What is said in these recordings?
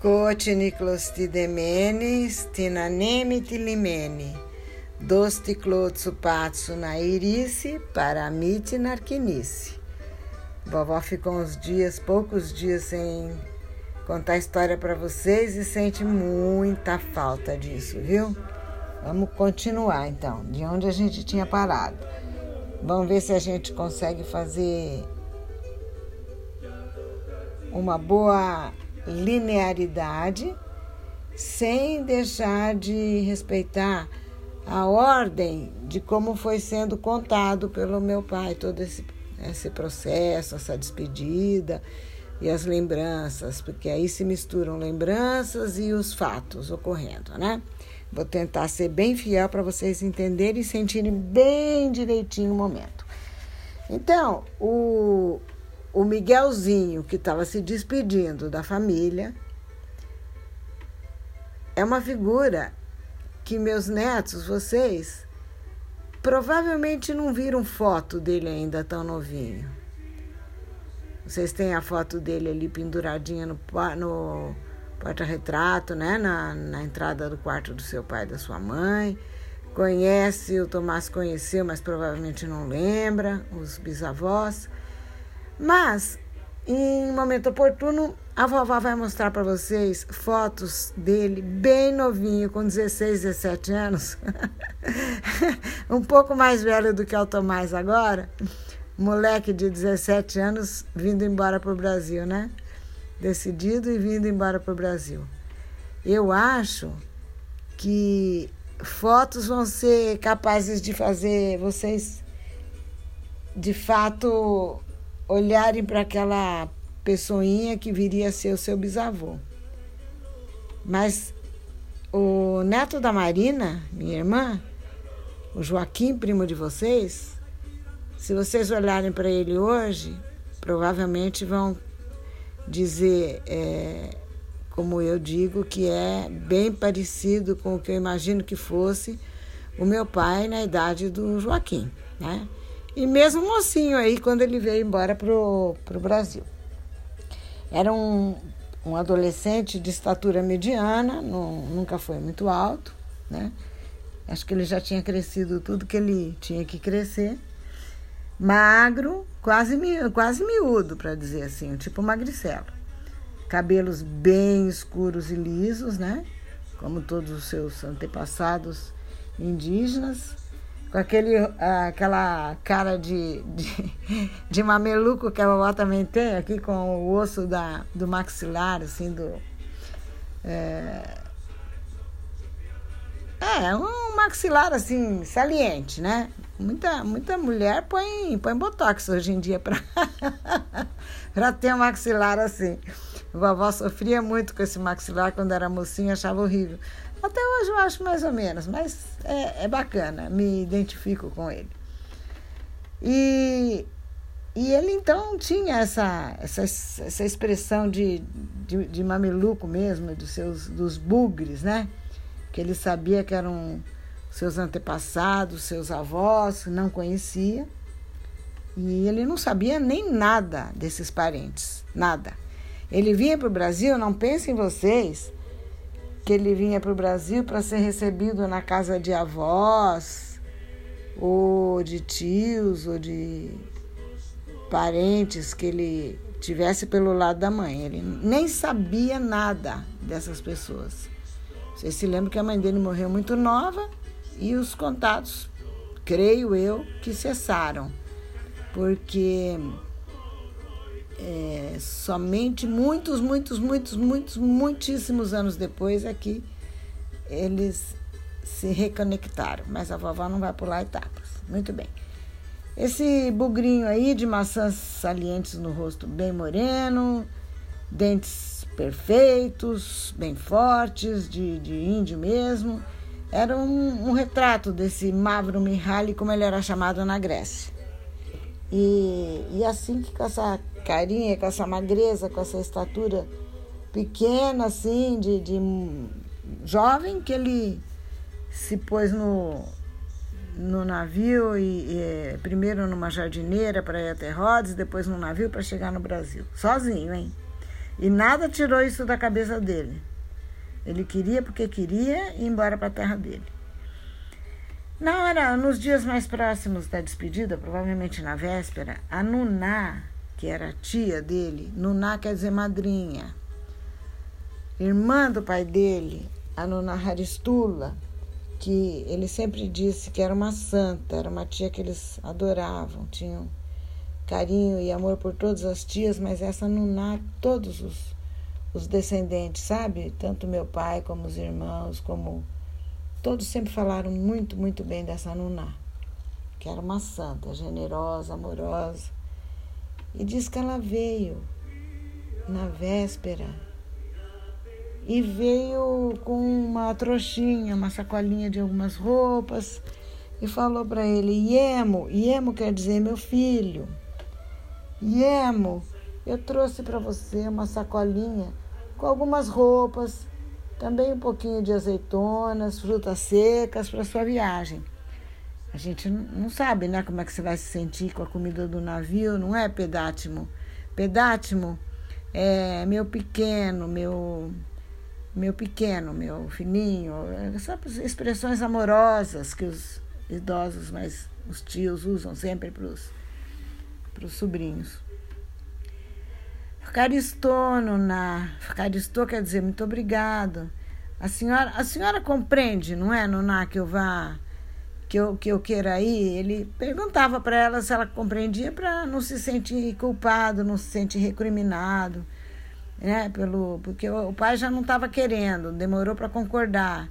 Cotiniclostidemene, stinaneme tilimene, dosticlotsupatsu na irice, paramite narquinice. Vovó ficou uns dias, poucos dias sem contar história para vocês e sente muita falta disso, viu? Vamos continuar então, de onde a gente tinha parado. Vamos ver se a gente consegue fazer uma boa linearidade, sem deixar de respeitar a ordem de como foi sendo contado pelo meu pai todo esse, esse processo, essa despedida e as lembranças, porque aí se misturam lembranças e os fatos ocorrendo, né? Vou tentar ser bem fiel para vocês entenderem e sentirem bem direitinho o momento. Então, o, o Miguelzinho, que estava se despedindo da família, é uma figura que meus netos, vocês, provavelmente não viram foto dele ainda tão novinho. Vocês têm a foto dele ali penduradinha no, no porta-retrato, né? Na, na entrada do quarto do seu pai e da sua mãe. Conhece, o Tomás conheceu, mas provavelmente não lembra, os bisavós. Mas, em momento oportuno, a vovó vai mostrar para vocês fotos dele bem novinho, com 16, 17 anos. um pouco mais velho do que o Tomás agora. Moleque de 17 anos vindo embora para o Brasil, né? Decidido e vindo embora para o Brasil. Eu acho que fotos vão ser capazes de fazer vocês de fato olharem para aquela pessoinha que viria a ser o seu bisavô. Mas o neto da Marina, minha irmã, o Joaquim, primo de vocês, se vocês olharem para ele hoje, provavelmente vão dizer, é, como eu digo, que é bem parecido com o que eu imagino que fosse o meu pai na idade do Joaquim, né? E mesmo mocinho aí, quando ele veio embora pro, pro Brasil. Era um, um adolescente de estatura mediana, não, nunca foi muito alto, né? Acho que ele já tinha crescido tudo que ele tinha que crescer. Magro, quase, quase miúdo, para dizer assim, tipo magricelo. Cabelos bem escuros e lisos, né? Como todos os seus antepassados indígenas com aquele, aquela cara de, de, de, mameluco que a vovó também tem, aqui com o osso da, do maxilar, assim, do. É, é um maxilar assim, saliente, né? Muita, muita mulher põe, põe botox hoje em dia para ter um maxilar assim. A vovó sofria muito com esse maxilar quando era mocinha, achava horrível. Até hoje eu acho mais ou menos, mas é, é bacana, me identifico com ele. E, e ele então tinha essa, essa, essa expressão de, de, de mameluco mesmo, dos seus dos bugres, né? Que ele sabia que eram seus antepassados, seus avós, não conhecia. E ele não sabia nem nada desses parentes, nada. Ele vinha para o Brasil, não pensem vocês, que ele vinha para o Brasil para ser recebido na casa de avós, ou de tios, ou de parentes que ele tivesse pelo lado da mãe. Ele nem sabia nada dessas pessoas. Vocês se lembram que a mãe dele morreu muito nova e os contatos, creio eu, que cessaram. Porque é, somente muitos, muitos, muitos, muitos, muitíssimos anos depois é que eles se reconectaram. Mas a vovó não vai pular etapas. Muito bem. Esse bugrinho aí de maçãs salientes no rosto bem moreno, dentes perfeitos, bem fortes, de, de índio mesmo. Era um, um retrato desse Mavro Mihaly, como ele era chamado na Grécia. E, e assim que essa carinha, com essa magreza, com essa estatura pequena, assim, de, de jovem, que ele se pôs no, no navio e, e primeiro numa jardineira para ir até Rhodes, depois no navio para chegar no Brasil, sozinho, hein? E nada tirou isso da cabeça dele. Ele queria porque queria ir embora para a terra dele. Na hora, nos dias mais próximos da despedida, provavelmente na véspera, a Nuná, que era tia dele, Nuná quer dizer madrinha, irmã do pai dele, a Nuná Haristula, que ele sempre disse que era uma santa, era uma tia que eles adoravam, tinham carinho e amor por todas as tias, mas essa Nuná, todos os os descendentes, sabe? Tanto meu pai como os irmãos, como todos sempre falaram muito, muito bem dessa Nuná, que era uma santa, generosa, amorosa. E diz que ela veio na véspera e veio com uma trouxinha, uma sacolinha de algumas roupas e falou para ele: Iemo, Iemo quer dizer meu filho. Iemo, eu trouxe para você uma sacolinha com algumas roupas, também um pouquinho de azeitonas, frutas secas para sua viagem. A gente não sabe, né, como é que você vai se sentir com a comida do navio, não é pedátimo? Pedátimo é meu pequeno, meu meu pequeno, meu fininho, essas expressões amorosas que os idosos, mas os tios usam sempre para os sobrinhos. Ficaristou, Nuná. Ficaristou quer dizer muito obrigado. A senhora, a senhora compreende, não é, Nuná, que eu vá, que eu, que eu queira ir? Ele perguntava para ela se ela compreendia para não se sentir culpado, não se sentir recriminado, né? Pelo, porque o pai já não estava querendo, demorou para concordar.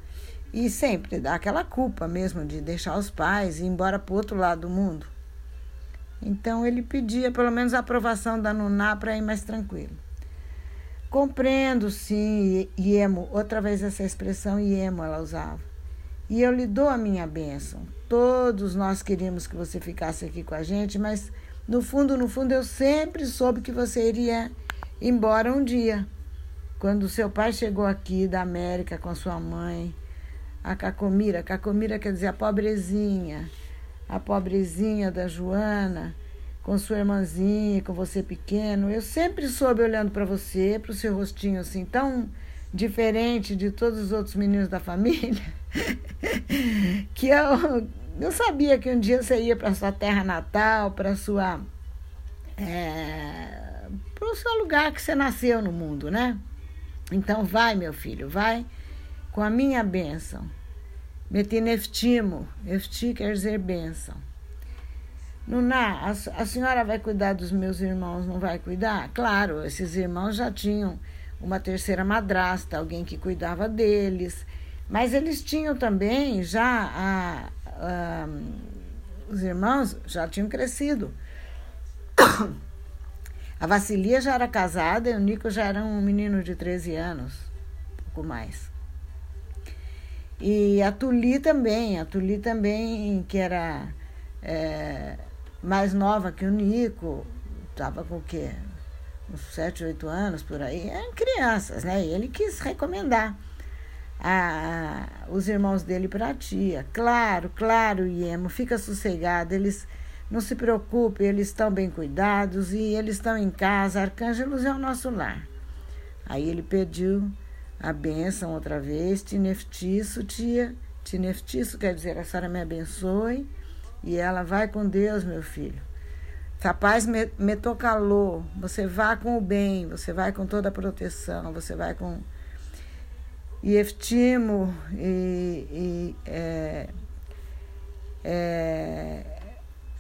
E sempre dá aquela culpa mesmo de deixar os pais e ir embora para outro lado do mundo. Então ele pedia pelo menos a aprovação da Nuná para ir mais tranquilo. Compreendo, sim, Iemo, outra vez essa expressão Iemo ela usava. E eu lhe dou a minha bênção. Todos nós queríamos que você ficasse aqui com a gente, mas no fundo, no fundo, eu sempre soube que você iria embora um dia. Quando seu pai chegou aqui da América com a sua mãe, a Cacomira, Cacomira quer dizer a pobrezinha, a pobrezinha da Joana, com sua irmãzinha, com você pequeno. Eu sempre soube olhando para você, para o seu rostinho assim, tão diferente de todos os outros meninos da família, que eu, eu sabia que um dia você ia para sua terra natal, para sua. É, para o seu lugar que você nasceu no mundo, né? Então vai, meu filho, vai com a minha bênção. Metineftimo, efti quer dizer bênção. Nuná, a, a senhora vai cuidar dos meus irmãos, não vai cuidar? Claro, esses irmãos já tinham uma terceira madrasta, alguém que cuidava deles, mas eles tinham também já a, a, os irmãos já tinham crescido. A Vassilia já era casada e o Nico já era um menino de 13 anos, pouco mais. E a Tuli também, a Tuli também, que era é, mais nova que o Nico, estava com o quê? Uns sete, oito anos por aí, eram crianças, né? E ele quis recomendar a, os irmãos dele para a tia. Claro, claro, Iemo, fica sossegado, eles não se preocupe, eles estão bem cuidados e eles estão em casa. Arcângelos é o nosso lar. Aí ele pediu a bênção outra vez, tineftiço, tia. Tineftiço quer dizer a senhora me abençoe e ela vai com Deus, meu filho. Capaz calor, você vá com o bem, você vai com toda a proteção, você vai com. E eftimo, e, e é, é,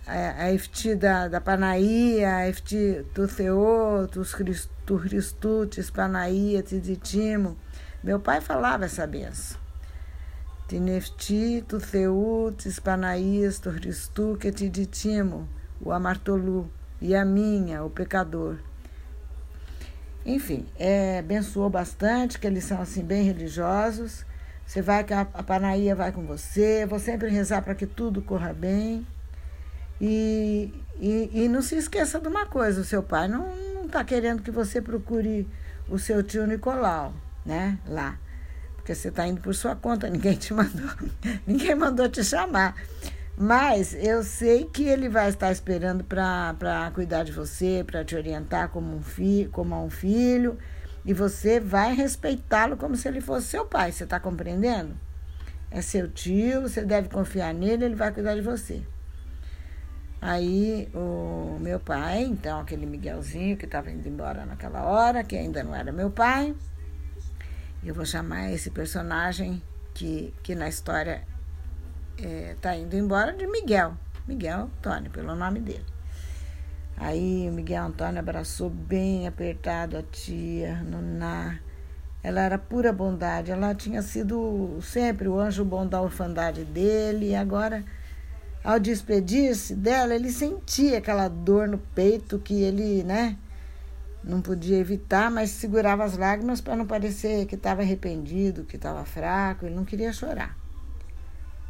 a efti da, da Panaía, a efti do Theô, dos Christutes, Panaía, Tiditimo, meu pai falava essa benção. Tinefti, tu Theutes, Panaías, te ditimo, o amartolu, e a minha, o pecador. Enfim, é, abençoou bastante, que eles são assim bem religiosos. Você vai que a, a Panaía vai com você, vou sempre rezar para que tudo corra bem. E, e, e, não se esqueça de uma coisa, o seu pai não está querendo que você procure o seu tio Nicolau né? Lá. Porque você está indo por sua conta, ninguém te mandou, ninguém mandou te chamar. Mas eu sei que ele vai estar esperando para cuidar de você, para te orientar como um, fi, como um filho. E você vai respeitá-lo como se ele fosse seu pai, você está compreendendo? É seu tio, você deve confiar nele, ele vai cuidar de você. Aí o meu pai, então, aquele Miguelzinho que estava indo embora naquela hora, que ainda não era meu pai, eu vou chamar esse personagem que, que na história está é, indo embora de Miguel. Miguel Antônio, pelo nome dele. Aí o Miguel Antônio abraçou bem apertado a tia, Noná. Ela era pura bondade, ela tinha sido sempre o anjo bom da orfandade dele, e agora, ao despedir-se dela, ele sentia aquela dor no peito que ele, né, não podia evitar, mas segurava as lágrimas para não parecer que estava arrependido, que estava fraco, ele não queria chorar.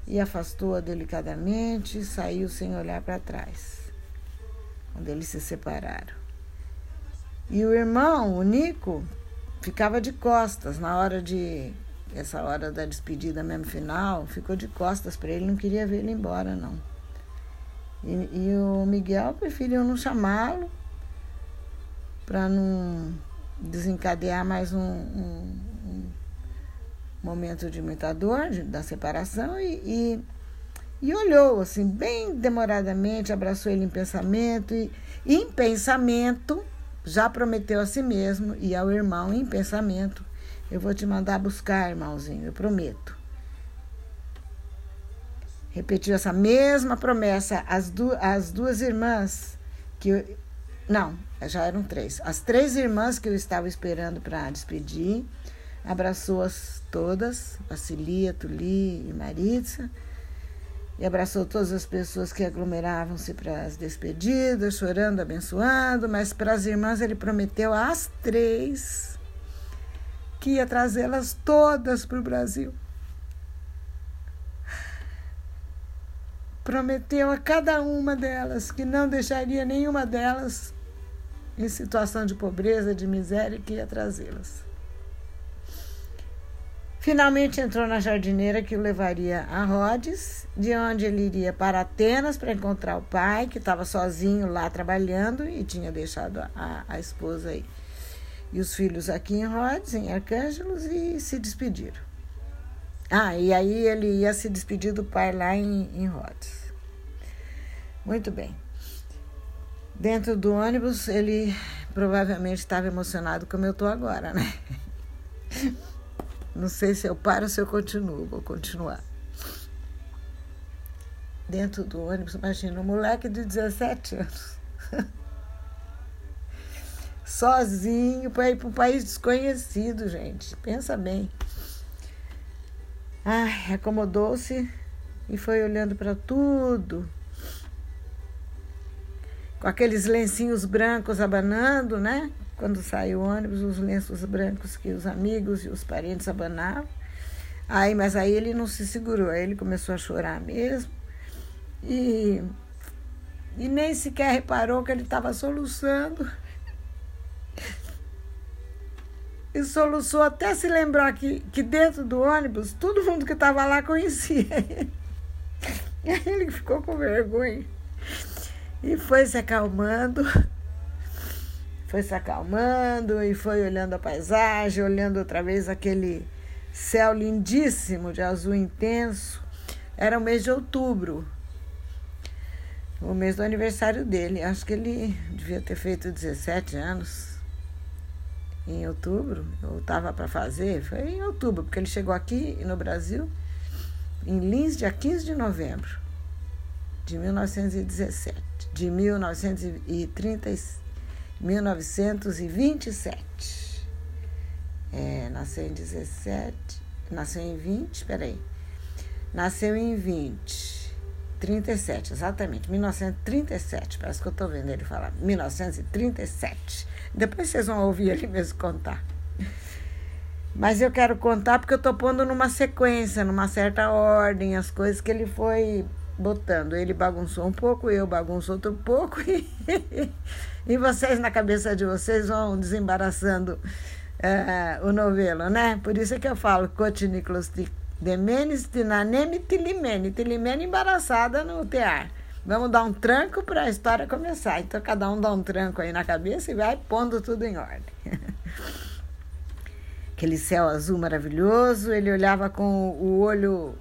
E afastou-a delicadamente e saiu sem olhar para trás quando eles se separaram. E o irmão, o Nico, ficava de costas na hora de. Essa hora da despedida mesmo final, ficou de costas para ele, não queria ver ele embora, não. E, e o Miguel preferiu não chamá-lo para não desencadear mais um, um, um, momento de muita dor, de, da separação, e, e e olhou assim, bem demoradamente, abraçou ele em pensamento e, em pensamento, já prometeu a si mesmo e ao irmão em pensamento: Eu vou te mandar buscar, irmãozinho, eu prometo. Repetiu essa mesma promessa às, du às duas irmãs que. Não, já eram três. As três irmãs que eu estava esperando para despedir, abraçou-as todas, Vacilia, Tuli e Maritza e abraçou todas as pessoas que aglomeravam-se para as despedidas, chorando, abençoando, mas para as irmãs ele prometeu às três que ia trazê-las todas para o Brasil. Prometeu a cada uma delas que não deixaria nenhuma delas em situação de pobreza, de miséria, que ia trazê-las. Finalmente entrou na jardineira que o levaria a Rhodes, de onde ele iria para Atenas para encontrar o pai, que estava sozinho lá trabalhando e tinha deixado a, a esposa aí. E os filhos aqui em Rhodes, em Arcângelos, e se despediram. Ah, e aí ele ia se despedir do pai lá em, em Rhodes. Muito bem. Dentro do ônibus, ele provavelmente estava emocionado como eu estou agora, né? Não sei se eu paro ou se eu continuo. Vou continuar. Dentro do ônibus, imagina, um moleque de 17 anos. Sozinho para ir para um país desconhecido, gente. Pensa bem. Ai, acomodou-se e foi olhando para tudo. Com aqueles lencinhos brancos abanando, né? Quando sai o ônibus, os lenços brancos que os amigos e os parentes abanavam. Aí, mas aí ele não se segurou, aí ele começou a chorar mesmo. E, e nem sequer reparou que ele estava soluçando. E soluçou até se lembrar que, que dentro do ônibus todo mundo que estava lá conhecia ele. E aí ele ficou com vergonha. E foi se acalmando foi se acalmando e foi olhando a paisagem, olhando outra vez aquele céu lindíssimo de azul intenso. Era o mês de outubro, o mês do aniversário dele. Acho que ele devia ter feito 17 anos em outubro, eu estava para fazer, foi em outubro, porque ele chegou aqui no Brasil em Lins, dia 15 de novembro de 1917, de 1936. 1927. É, nasceu em 17, nasceu em 20, peraí. Nasceu em 20, 37, exatamente, 1937. Parece que eu estou vendo ele falar, 1937. Depois vocês vão ouvir ele mesmo contar. Mas eu quero contar porque eu estou pondo numa sequência, numa certa ordem, as coisas que ele foi botando. Ele bagunçou um pouco, eu bagunço outro pouco e, e vocês na cabeça de vocês vão desembaraçando é, o novelo, né? Por isso é que eu falo Cotiniclos Demenes, Tinaneme, Tilimene. Tilimene embaraçada no tear. Vamos dar um tranco para a história começar. Então cada um dá um tranco aí na cabeça e vai pondo tudo em ordem. aquele céu azul maravilhoso, ele olhava com o olho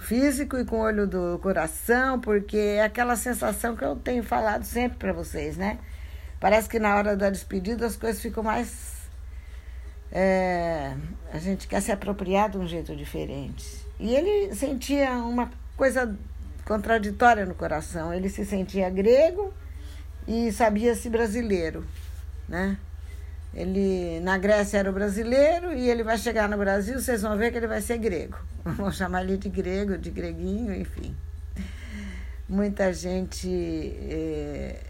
físico e com o olho do coração, porque é aquela sensação que eu tenho falado sempre para vocês, né? Parece que na hora da despedida as coisas ficam mais. É, a gente quer se apropriar de um jeito diferente. E ele sentia uma coisa contraditória no coração. Ele se sentia grego e sabia-se brasileiro, né? Ele na Grécia era o brasileiro e ele vai chegar no Brasil, vocês vão ver que ele vai ser grego. Vamos chamar ele de grego, de greguinho, enfim. Muita gente é,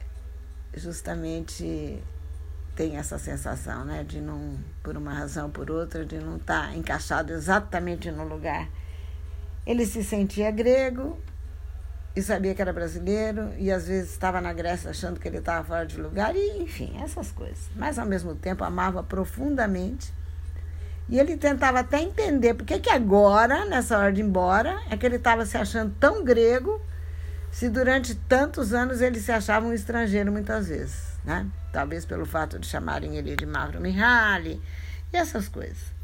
justamente tem essa sensação, né, de não, por uma razão ou por outra, de não estar tá encaixado exatamente no lugar. Ele se sentia grego e sabia que era brasileiro e às vezes estava na Grécia achando que ele estava fora de lugar e enfim essas coisas. Mas ao mesmo tempo amava profundamente. E ele tentava até entender por que agora nessa hora de ir embora é que ele estava se achando tão grego se durante tantos anos ele se achava um estrangeiro muitas vezes né? Talvez pelo fato de chamarem ele de Mauro Mihaly e essas coisas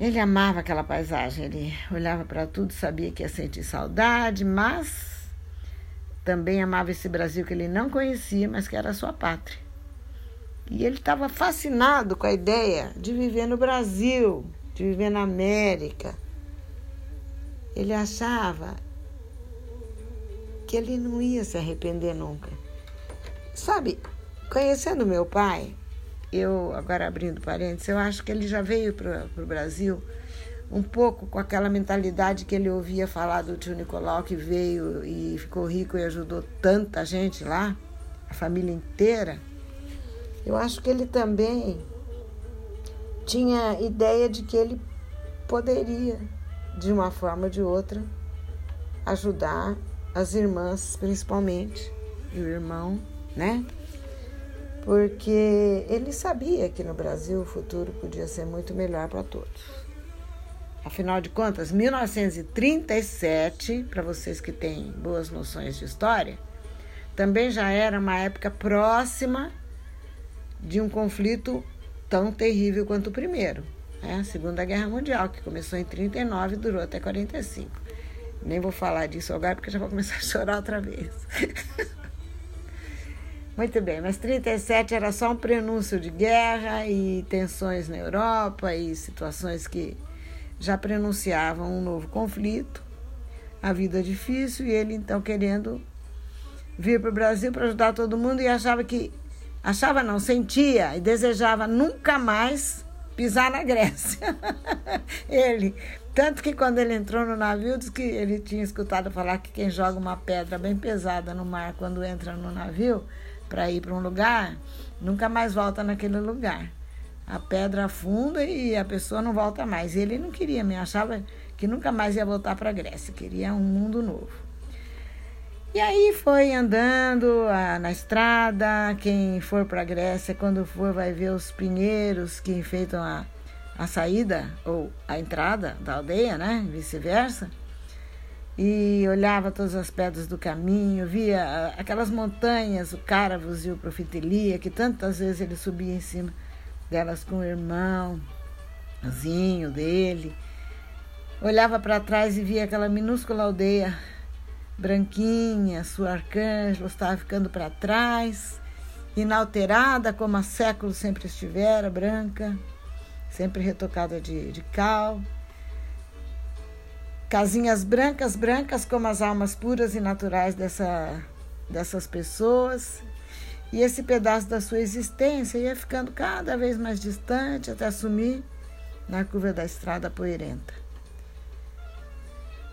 ele amava aquela paisagem, ele olhava para tudo, sabia que ia sentir saudade, mas também amava esse Brasil que ele não conhecia, mas que era a sua pátria. E ele estava fascinado com a ideia de viver no Brasil, de viver na América. Ele achava que ele não ia se arrepender nunca. Sabe, conhecendo meu pai, eu, agora abrindo parênteses, eu acho que ele já veio para o Brasil um pouco com aquela mentalidade que ele ouvia falar do tio Nicolau, que veio e ficou rico e ajudou tanta gente lá, a família inteira. Eu acho que ele também tinha ideia de que ele poderia, de uma forma ou de outra, ajudar as irmãs, principalmente, e o irmão, né? Porque ele sabia que no Brasil o futuro podia ser muito melhor para todos. Afinal de contas, 1937, para vocês que têm boas noções de história, também já era uma época próxima de um conflito tão terrível quanto o primeiro, né? a Segunda Guerra Mundial, que começou em 39 e durou até 45. Nem vou falar disso agora porque já vou começar a chorar outra vez. Muito bem, mas 37 era só um prenúncio de guerra e tensões na Europa e situações que já prenunciavam um novo conflito, a vida difícil e ele então querendo vir para o Brasil para ajudar todo mundo e achava que achava não, sentia e desejava nunca mais pisar na Grécia. ele, tanto que quando ele entrou no navio, disse que ele tinha escutado falar que quem joga uma pedra bem pesada no mar quando entra no navio, para ir para um lugar, nunca mais volta naquele lugar. A pedra afunda e a pessoa não volta mais. Ele não queria, me achava que nunca mais ia voltar para a Grécia, queria um mundo novo. E aí foi andando ah, na estrada. Quem for para a Grécia, quando for, vai ver os pinheiros que enfeitam a, a saída ou a entrada da aldeia, né? Vice-versa e olhava todas as pedras do caminho, via aquelas montanhas, o Cáravos e o Profitelia, que tantas vezes ele subia em cima delas com o irmãozinho dele. Olhava para trás e via aquela minúscula aldeia branquinha, sua arcângela estava ficando para trás, inalterada como há séculos sempre estivera, branca, sempre retocada de, de cal. Casinhas brancas, brancas como as almas puras e naturais dessa, dessas pessoas. E esse pedaço da sua existência ia ficando cada vez mais distante até sumir na curva da estrada poeirenta.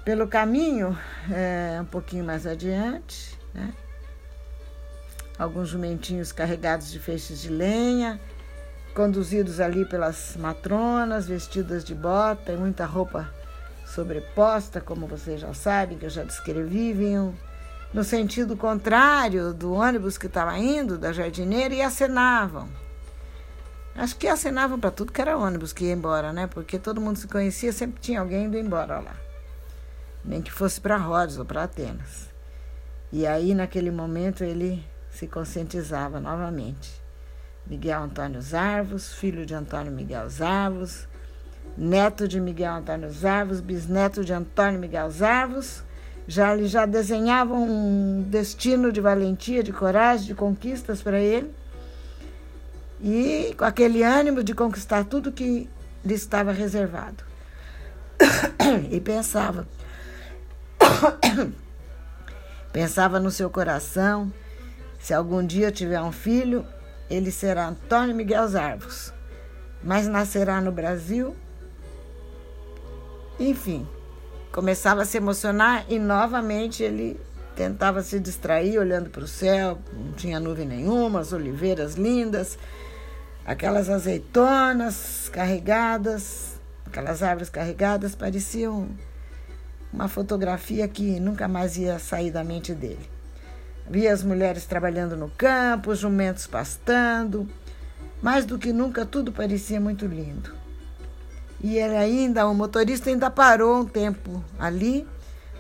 Pelo caminho, é, um pouquinho mais adiante, né? alguns jumentinhos carregados de feixes de lenha, conduzidos ali pelas matronas, vestidas de bota e muita roupa sobreposta, como vocês já sabem, que eu já descrevi, vinham no sentido contrário do ônibus que estava indo, da jardineira, e acenavam. Acho que acenavam para tudo que era ônibus que ia embora, né? Porque todo mundo se conhecia, sempre tinha alguém indo embora lá. Nem que fosse para Rhodes ou para Atenas. E aí, naquele momento, ele se conscientizava novamente Miguel Antônio Zarvos, filho de Antônio Miguel Zarvos, neto de Miguel Antônio Zarvos, bisneto de Antônio Miguel Zarvos. Já, ele já desenhava um destino de valentia, de coragem, de conquistas para ele. E com aquele ânimo de conquistar tudo que lhe estava reservado. e pensava, pensava no seu coração, se algum dia tiver um filho, ele será Antônio Miguel Zarvos, mas nascerá no Brasil. Enfim, começava a se emocionar e novamente ele tentava se distrair olhando para o céu, não tinha nuvem nenhuma, as oliveiras lindas, aquelas azeitonas carregadas, aquelas árvores carregadas pareciam uma fotografia que nunca mais ia sair da mente dele. Via as mulheres trabalhando no campo, os jumentos pastando. Mais do que nunca, tudo parecia muito lindo. E ele ainda, o motorista ainda parou um tempo ali,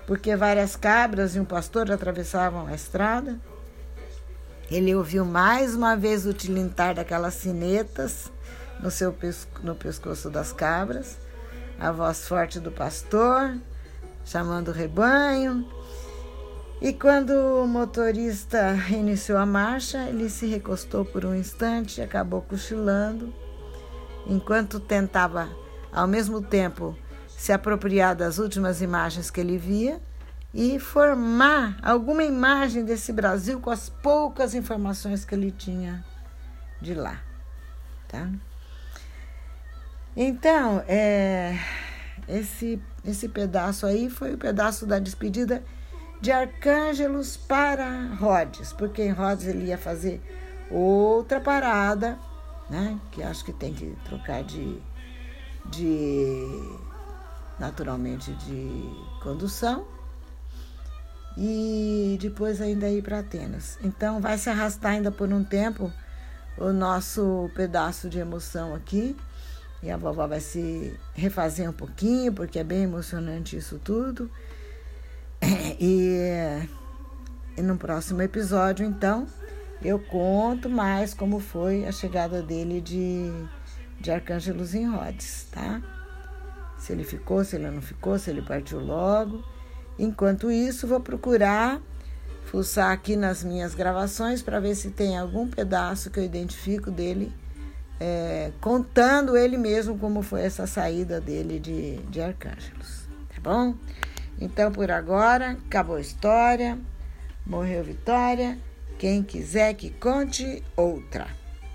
porque várias cabras e um pastor atravessavam a estrada. Ele ouviu mais uma vez o tilintar daquelas sinetas no, seu pesco, no pescoço das cabras, a voz forte do pastor, chamando o rebanho, e quando o motorista iniciou a marcha, ele se recostou por um instante e acabou cochilando, enquanto tentava, ao mesmo tempo, se apropriar das últimas imagens que ele via e formar alguma imagem desse Brasil com as poucas informações que ele tinha de lá. Tá? Então, é, esse, esse pedaço aí foi o pedaço da despedida de Arcângelos para Rhodes, porque em Rhodes ele ia fazer outra parada, né? Que acho que tem que trocar de, de naturalmente de condução e depois ainda ir para Atenas. Então vai se arrastar ainda por um tempo o nosso pedaço de emoção aqui. E a vovó vai se refazer um pouquinho, porque é bem emocionante isso tudo. E, e no próximo episódio, então, eu conto mais como foi a chegada dele de, de Arcângelos em Rhodes, tá? Se ele ficou, se ele não ficou, se ele partiu logo. Enquanto isso, vou procurar fuçar aqui nas minhas gravações para ver se tem algum pedaço que eu identifico dele, é, contando ele mesmo como foi essa saída dele de, de Arcângelos, tá bom? Então, por agora, acabou a história, morreu Vitória. Quem quiser que conte outra.